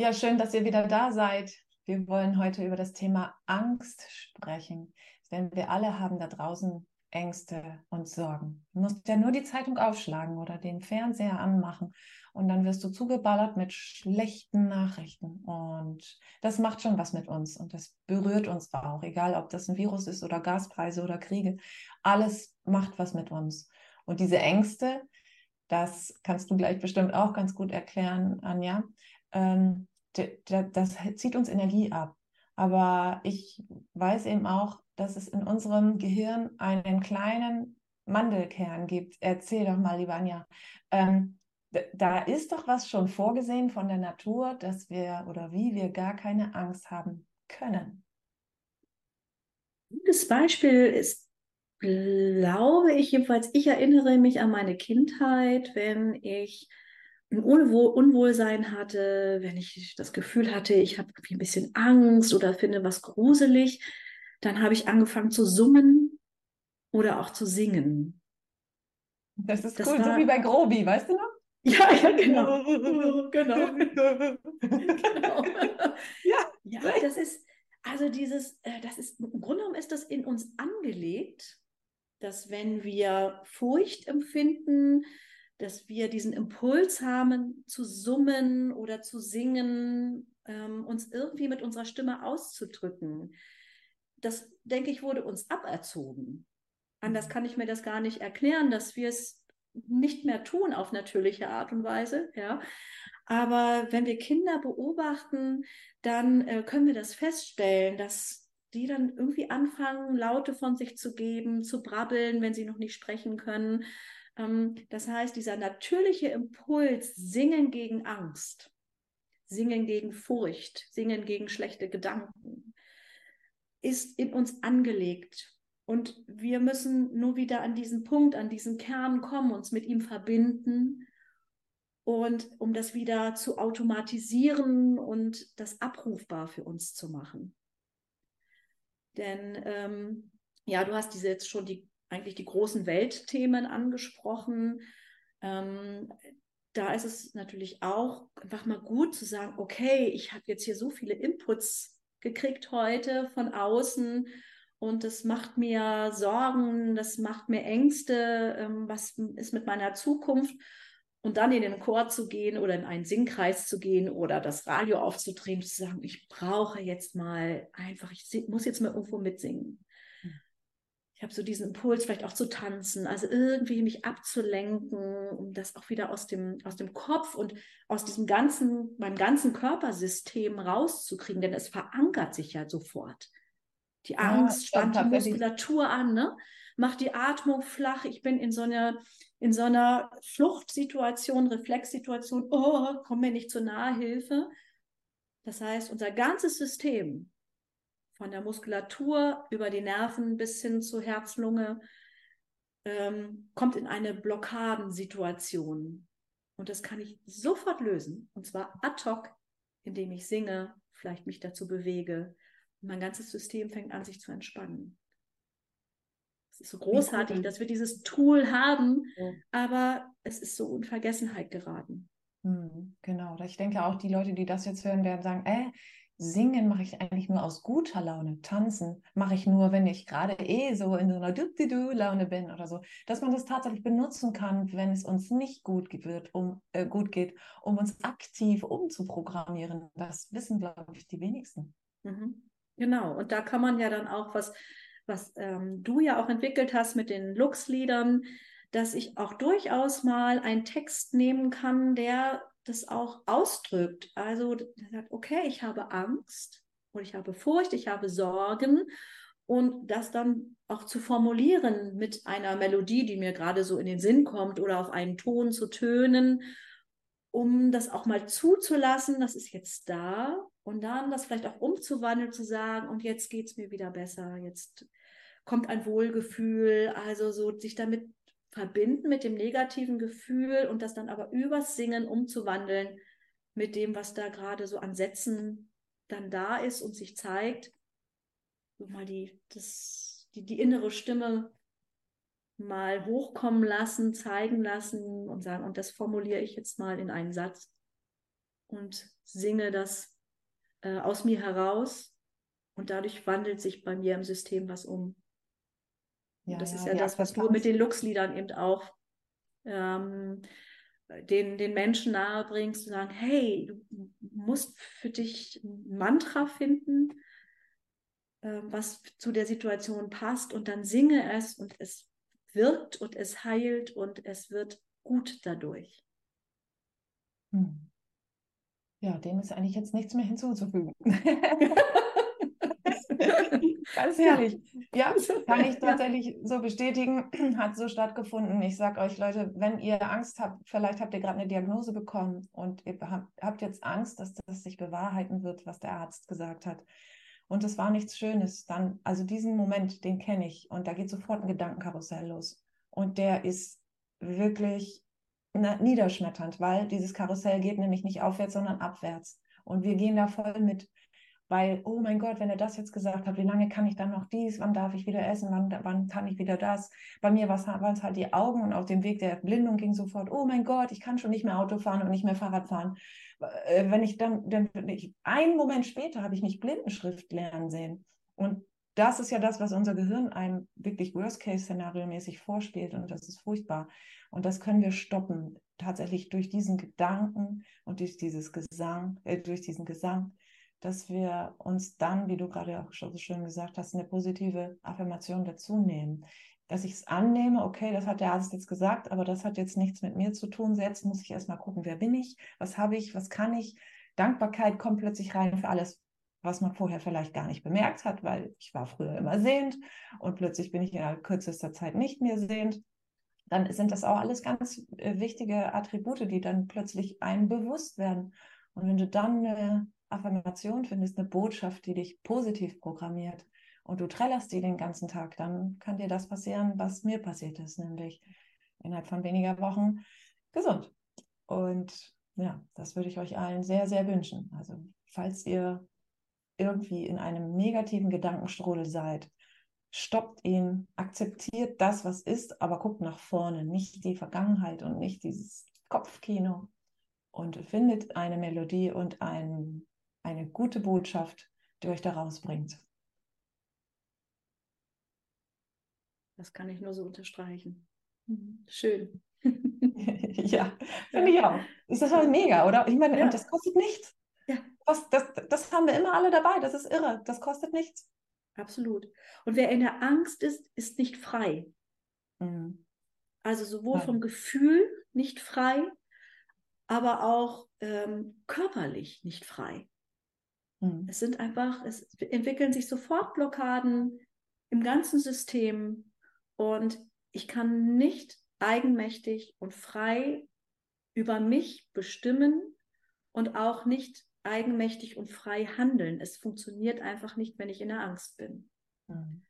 Ja, schön, dass ihr wieder da seid. Wir wollen heute über das Thema Angst sprechen, denn wir alle haben da draußen Ängste und Sorgen. Du musst ja nur die Zeitung aufschlagen oder den Fernseher anmachen und dann wirst du zugeballert mit schlechten Nachrichten. Und das macht schon was mit uns und das berührt uns auch, egal ob das ein Virus ist oder Gaspreise oder Kriege. Alles macht was mit uns. Und diese Ängste, das kannst du gleich bestimmt auch ganz gut erklären, Anja, ähm, das zieht uns Energie ab. Aber ich weiß eben auch, dass es in unserem Gehirn einen kleinen Mandelkern gibt. Erzähl doch mal, lieber Anja. Ähm, da ist doch was schon vorgesehen von der Natur, dass wir oder wie wir gar keine Angst haben können. Gutes Beispiel ist, glaube ich, jedenfalls, ich erinnere mich an meine Kindheit, wenn ich ein Unwohl Unwohlsein hatte, wenn ich das Gefühl hatte, ich habe ein bisschen Angst oder finde was gruselig, dann habe ich angefangen zu summen oder auch zu singen. Das ist das cool, war, so wie bei Grobi, weißt du noch? Ja, ja, genau. genau. genau. Ja, ja, das ist, also dieses, äh, das ist, im Grunde genommen ist das in uns angelegt, dass wenn wir Furcht empfinden, dass wir diesen Impuls haben, zu summen oder zu singen, ähm, uns irgendwie mit unserer Stimme auszudrücken. Das, denke ich, wurde uns aberzogen. Anders mhm. kann ich mir das gar nicht erklären, dass wir es nicht mehr tun auf natürliche Art und Weise. Ja. Aber wenn wir Kinder beobachten, dann äh, können wir das feststellen, dass die dann irgendwie anfangen, Laute von sich zu geben, zu brabbeln, wenn sie noch nicht sprechen können. Ähm, das heißt, dieser natürliche Impuls, singen gegen Angst, singen gegen Furcht, singen gegen schlechte Gedanken, ist in uns angelegt. Und wir müssen nur wieder an diesen Punkt, an diesen Kern kommen, uns mit ihm verbinden und um das wieder zu automatisieren und das abrufbar für uns zu machen. Denn ähm, ja, du hast diese jetzt schon die eigentlich die großen Weltthemen angesprochen. Ähm, da ist es natürlich auch einfach mal gut zu sagen, okay, ich habe jetzt hier so viele Inputs gekriegt heute von außen und das macht mir Sorgen, das macht mir Ängste, ähm, was ist mit meiner Zukunft? Und dann in den Chor zu gehen oder in einen Singkreis zu gehen oder das Radio aufzudrehen, zu sagen, ich brauche jetzt mal einfach, ich muss jetzt mal irgendwo mitsingen ich habe so diesen Impuls, vielleicht auch zu tanzen, also irgendwie mich abzulenken, um das auch wieder aus dem, aus dem Kopf und aus diesem ganzen, meinem ganzen Körpersystem rauszukriegen, denn es verankert sich ja sofort. Die Angst ja, spannt die Muskulatur an, ne? macht die Atmung flach. Ich bin in so einer, in so einer Fluchtsituation, Reflexsituation, oh, komm mir nicht zur Nahehilfe. Das heißt, unser ganzes System von der Muskulatur über die Nerven bis hin zu Herz, Lunge, ähm, kommt in eine Blockadensituation. Und das kann ich sofort lösen. Und zwar ad hoc, indem ich singe, vielleicht mich dazu bewege. Und mein ganzes System fängt an, sich zu entspannen. Es ist so großartig, dass wir dieses Tool haben, ja. aber es ist so in Vergessenheit geraten. Hm, genau. Ich denke auch, die Leute, die das jetzt hören, werden sagen, äh, Singen mache ich eigentlich nur aus guter Laune. Tanzen mache ich nur, wenn ich gerade eh so in so einer Du-Du-Du-Laune bin oder so. Dass man das tatsächlich benutzen kann, wenn es uns nicht gut wird, um, äh, gut geht, um uns aktiv umzuprogrammieren. Das wissen, glaube ich, die wenigsten. Mhm. Genau. Und da kann man ja dann auch was, was ähm, du ja auch entwickelt hast mit den Lux-Liedern, dass ich auch durchaus mal einen Text nehmen kann, der das auch ausdrückt. Also sagt, okay, ich habe Angst und ich habe Furcht, ich habe Sorgen. Und das dann auch zu formulieren mit einer Melodie, die mir gerade so in den Sinn kommt oder auf einen Ton zu tönen, um das auch mal zuzulassen, das ist jetzt da. Und dann das vielleicht auch umzuwandeln, zu sagen, und jetzt geht es mir wieder besser, jetzt kommt ein Wohlgefühl, also so sich damit verbinden mit dem negativen Gefühl und das dann aber übers Singen umzuwandeln mit dem, was da gerade so an Sätzen dann da ist und sich zeigt. Mal die, das, die, die innere Stimme mal hochkommen lassen, zeigen lassen und sagen, und das formuliere ich jetzt mal in einen Satz. und singe das äh, aus mir heraus und dadurch wandelt sich bei mir im System was um. Ja, das ja, ist ja das, was du mit den Lux-Liedern eben auch ähm, den, den Menschen nahebringst, zu sagen, hey, du musst für dich ein Mantra finden, äh, was zu der Situation passt und dann singe es und es wirkt und es heilt und es wird gut dadurch. Hm. Ja, dem ist eigentlich jetzt nichts mehr hinzuzufügen. Ganz herrlich. Ja, kann ich tatsächlich so bestätigen. Hat so stattgefunden. Ich sage euch, Leute, wenn ihr Angst habt, vielleicht habt ihr gerade eine Diagnose bekommen und ihr habt jetzt Angst, dass das sich bewahrheiten wird, was der Arzt gesagt hat. Und es war nichts Schönes. Dann, also diesen Moment, den kenne ich. Und da geht sofort ein Gedankenkarussell los. Und der ist wirklich niederschmetternd, weil dieses Karussell geht nämlich nicht aufwärts, sondern abwärts. Und wir gehen da voll mit, weil, oh mein Gott, wenn er das jetzt gesagt hat, wie lange kann ich dann noch dies, wann darf ich wieder essen, wann, wann kann ich wieder das? Bei mir waren es halt die Augen und auf dem Weg der Blindung ging sofort, oh mein Gott, ich kann schon nicht mehr Auto fahren und nicht mehr Fahrrad fahren. Äh, wenn ich dann, dann ich, einen Moment später habe ich mich Blindenschrift lernen sehen. Und das ist ja das, was unser Gehirn einem wirklich Worst-Case-Szenario mäßig vorspielt und das ist furchtbar. Und das können wir stoppen, tatsächlich durch diesen Gedanken und durch dieses Gesang, äh, durch diesen Gesang, dass wir uns dann, wie du gerade auch so schön gesagt hast, eine positive Affirmation dazu nehmen. Dass ich es annehme, okay, das hat der Arzt jetzt gesagt, aber das hat jetzt nichts mit mir zu tun. Jetzt muss ich erstmal gucken, wer bin ich, was habe ich, was kann ich. Dankbarkeit kommt plötzlich rein für alles, was man vorher vielleicht gar nicht bemerkt hat, weil ich war früher immer sehend und plötzlich bin ich in kürzester Zeit nicht mehr sehend dann sind das auch alles ganz äh, wichtige Attribute, die dann plötzlich einem bewusst werden. Und wenn du dann eine Affirmation findest, eine Botschaft, die dich positiv programmiert und du trällerst die den ganzen Tag, dann kann dir das passieren, was mir passiert ist, nämlich innerhalb von weniger Wochen gesund. Und ja, das würde ich euch allen sehr, sehr wünschen. Also falls ihr irgendwie in einem negativen Gedankenstrudel seid, stoppt ihn, akzeptiert das, was ist, aber guckt nach vorne, nicht die Vergangenheit und nicht dieses Kopfkino und findet eine Melodie und ein, eine gute Botschaft, die euch da rausbringt. Das kann ich nur so unterstreichen. Mhm. Schön. ja, finde ich auch. Ist das halt mega, oder? Ich meine, ja. und das kostet nichts. Ja. Das, das, das haben wir immer alle dabei. Das ist irre. Das kostet nichts. Absolut. Und wer in der Angst ist, ist nicht frei. Mhm. Also sowohl vom Gefühl nicht frei, aber auch ähm, körperlich nicht frei. Mhm. Es sind einfach, es entwickeln sich sofort Blockaden im ganzen System und ich kann nicht eigenmächtig und frei über mich bestimmen und auch nicht eigenmächtig und frei handeln. Es funktioniert einfach nicht, wenn ich in der Angst bin. Mhm.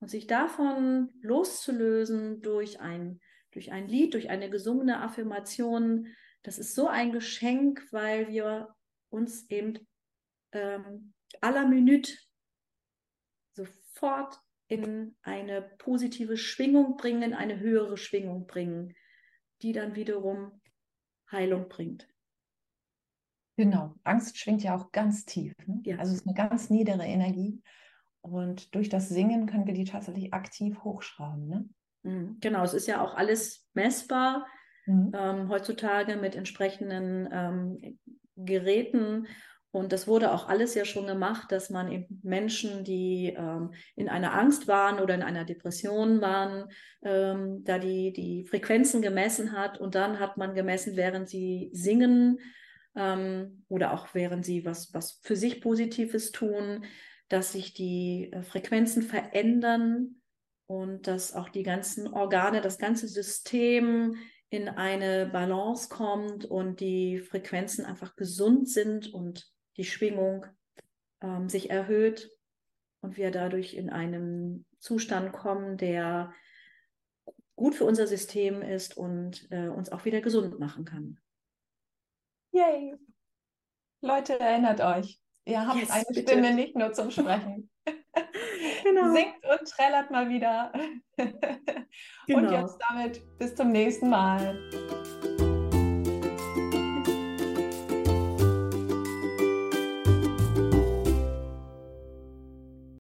Und sich davon loszulösen durch ein, durch ein Lied, durch eine gesungene Affirmation, das ist so ein Geschenk, weil wir uns eben ähm, aller Minute sofort in eine positive Schwingung bringen, in eine höhere Schwingung bringen, die dann wiederum Heilung bringt. Genau, Angst schwingt ja auch ganz tief. Ne? Ja. Also es ist eine ganz niedere Energie. Und durch das Singen können wir die tatsächlich aktiv hochschrauben. Ne? Mhm, genau, es ist ja auch alles messbar. Mhm. Ähm, heutzutage mit entsprechenden ähm, Geräten. Und das wurde auch alles ja schon gemacht, dass man eben Menschen, die ähm, in einer Angst waren oder in einer Depression waren, ähm, da die, die Frequenzen gemessen hat. Und dann hat man gemessen, während sie singen, ähm, oder auch während sie was, was für sich Positives tun, dass sich die äh, Frequenzen verändern und dass auch die ganzen Organe, das ganze System in eine Balance kommt und die Frequenzen einfach gesund sind und die Schwingung ähm, sich erhöht und wir dadurch in einen Zustand kommen, der gut für unser System ist und äh, uns auch wieder gesund machen kann. Yay! Leute, erinnert euch, ihr habt yes, eine bitte. Stimme nicht nur zum Sprechen. genau. Singt und trällert mal wieder. Genau. Und jetzt damit bis zum nächsten Mal.